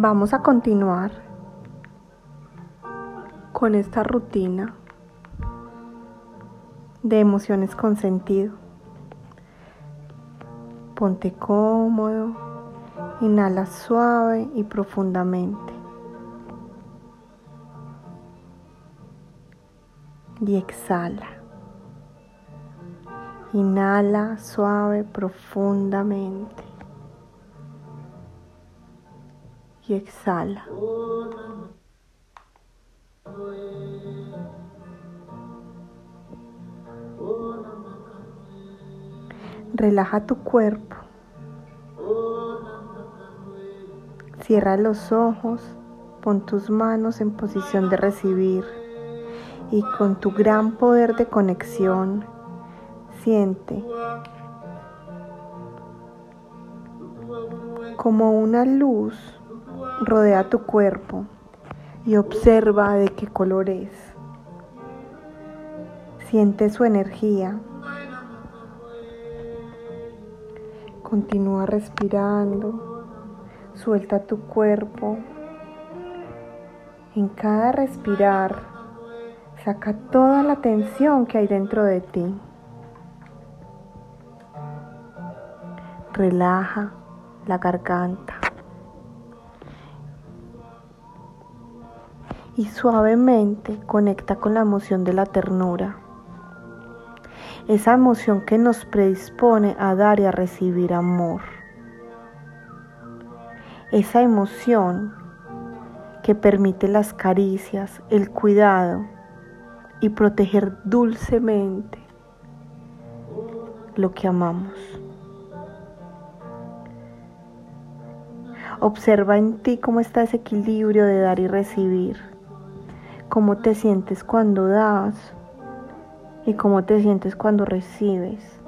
Vamos a continuar con esta rutina de emociones con sentido. Ponte cómodo, inhala suave y profundamente. Y exhala. Inhala suave, profundamente. Y exhala. Relaja tu cuerpo. Cierra los ojos, pon tus manos en posición de recibir y con tu gran poder de conexión siente como una luz rodea tu cuerpo y observa de qué color es. Siente su energía. Continúa respirando. Suelta tu cuerpo. En cada respirar, saca toda la tensión que hay dentro de ti. Relaja la garganta. Y suavemente conecta con la emoción de la ternura. Esa emoción que nos predispone a dar y a recibir amor. Esa emoción que permite las caricias, el cuidado y proteger dulcemente lo que amamos. Observa en ti cómo está ese equilibrio de dar y recibir, cómo te sientes cuando das y cómo te sientes cuando recibes.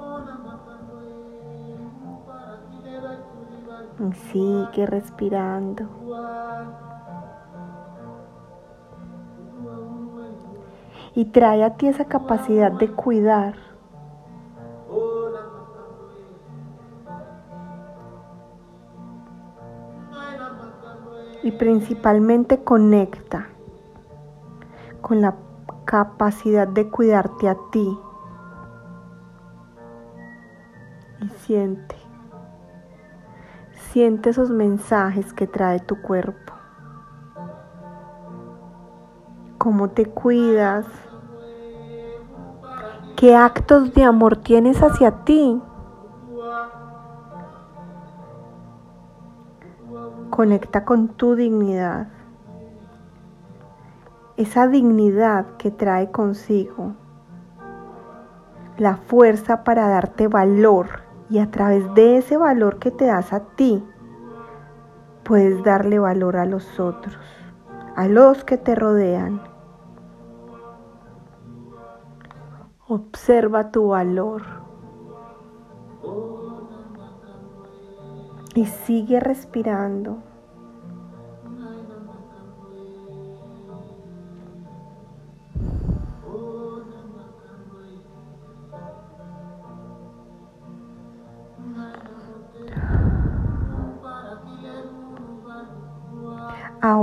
Y sigue respirando. Y trae a ti esa capacidad de cuidar y principalmente conecta con la capacidad de cuidarte a ti y siente, siente esos mensajes que trae tu cuerpo, cómo te cuidas, qué actos de amor tienes hacia ti. Conecta con tu dignidad. Esa dignidad que trae consigo la fuerza para darte valor y a través de ese valor que te das a ti, puedes darle valor a los otros, a los que te rodean. Observa tu valor y sigue respirando.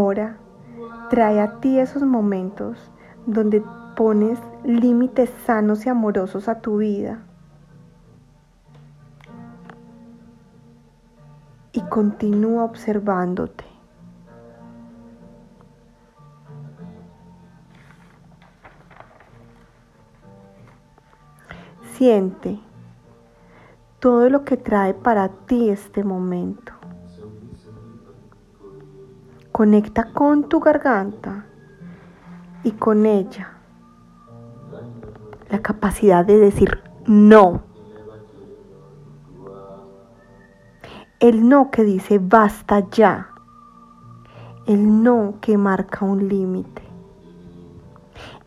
Ahora trae a ti esos momentos donde pones límites sanos y amorosos a tu vida. Y continúa observándote. Siente todo lo que trae para ti este momento. Conecta con tu garganta y con ella la capacidad de decir no. El no que dice basta ya. El no que marca un límite.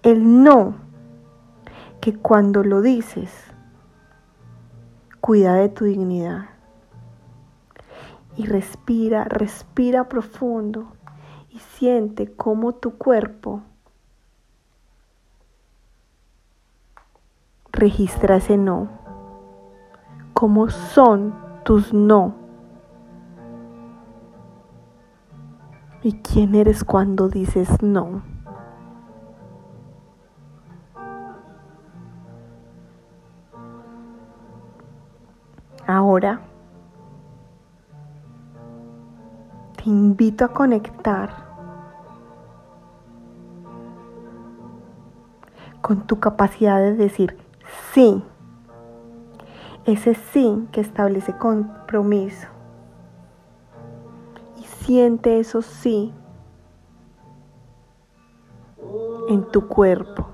El no que cuando lo dices, cuida de tu dignidad. Y respira, respira profundo y siente cómo tu cuerpo registra ese no, cómo son tus no. y quién eres cuando dices no. Invito a conectar con tu capacidad de decir sí. Ese sí que establece compromiso. Y siente eso sí en tu cuerpo.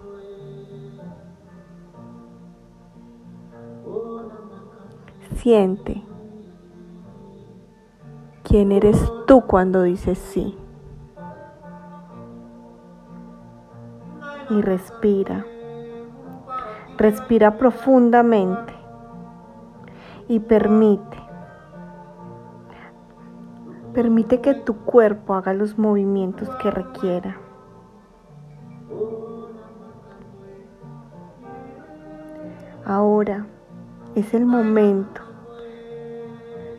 Siente quién eres tú cuando dices sí. Y respira. Respira profundamente y permite. Permite que tu cuerpo haga los movimientos que requiera. Ahora es el momento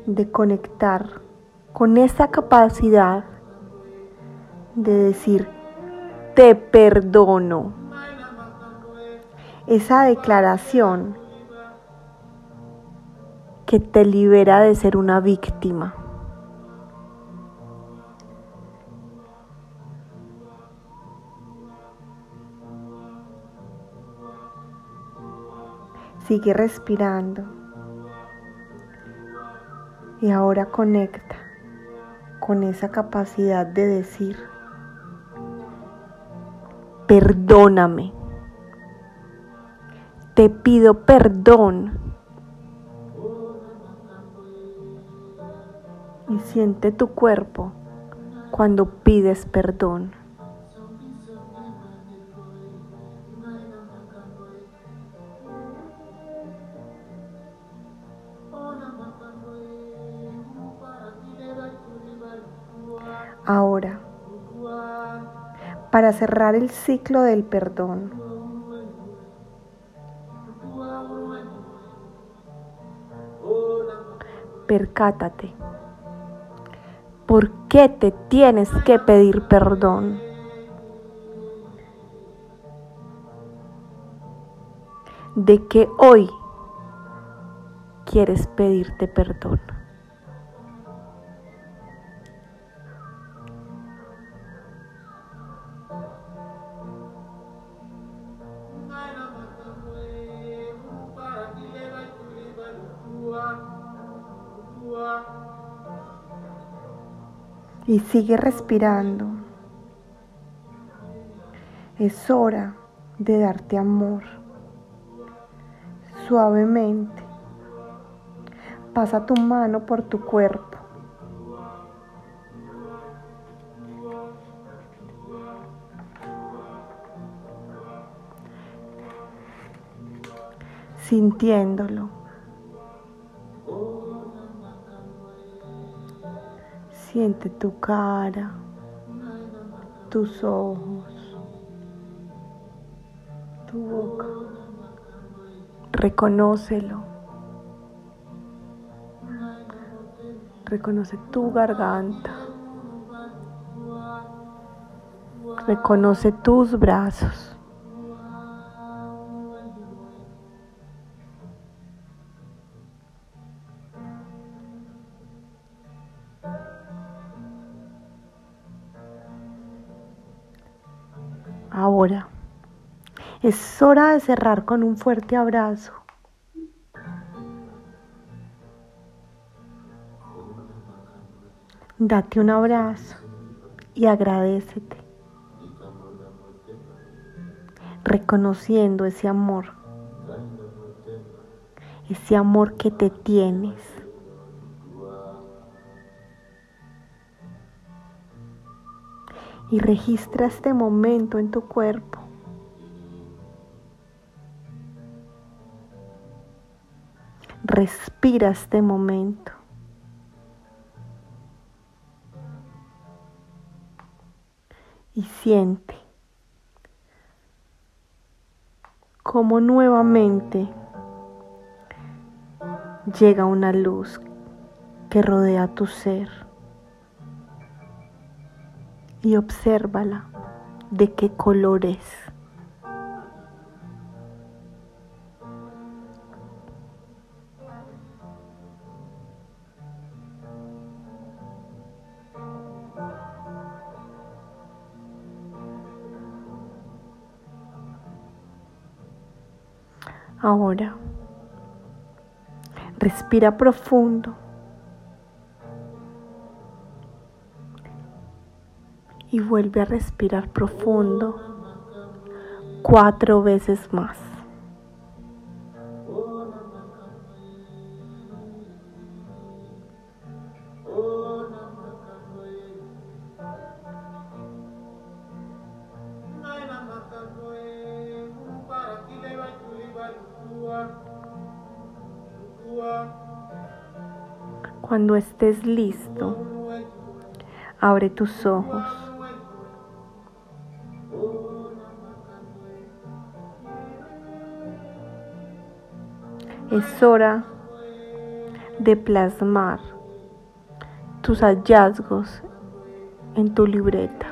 de conectar con esa capacidad de decir, te perdono. Esa declaración que te libera de ser una víctima. Sigue respirando. Y ahora conecta con esa capacidad de decir, perdóname. Te pido perdón. Y siente tu cuerpo cuando pides perdón. Ahora, para cerrar el ciclo del perdón, percátate. ¿Por qué te tienes que pedir perdón? De que hoy quieres pedirte perdón. Y sigue respirando. Es hora de darte amor. Suavemente. Pasa tu mano por tu cuerpo. Sintiéndolo. Siente tu cara, tus ojos, tu boca. Reconócelo. Reconoce tu garganta. Reconoce tus brazos. Es hora de cerrar con un fuerte abrazo. Date un abrazo y agradecete, reconociendo ese amor, ese amor que te tienes. y registra este momento en tu cuerpo. Respira este momento. Y siente cómo nuevamente llega una luz que rodea tu ser. y obsérvala de qué color es. Ahora, respira profundo. Y vuelve a respirar profundo cuatro veces más. Cuando estés listo, abre tus ojos. Es hora de plasmar tus hallazgos en tu libreta.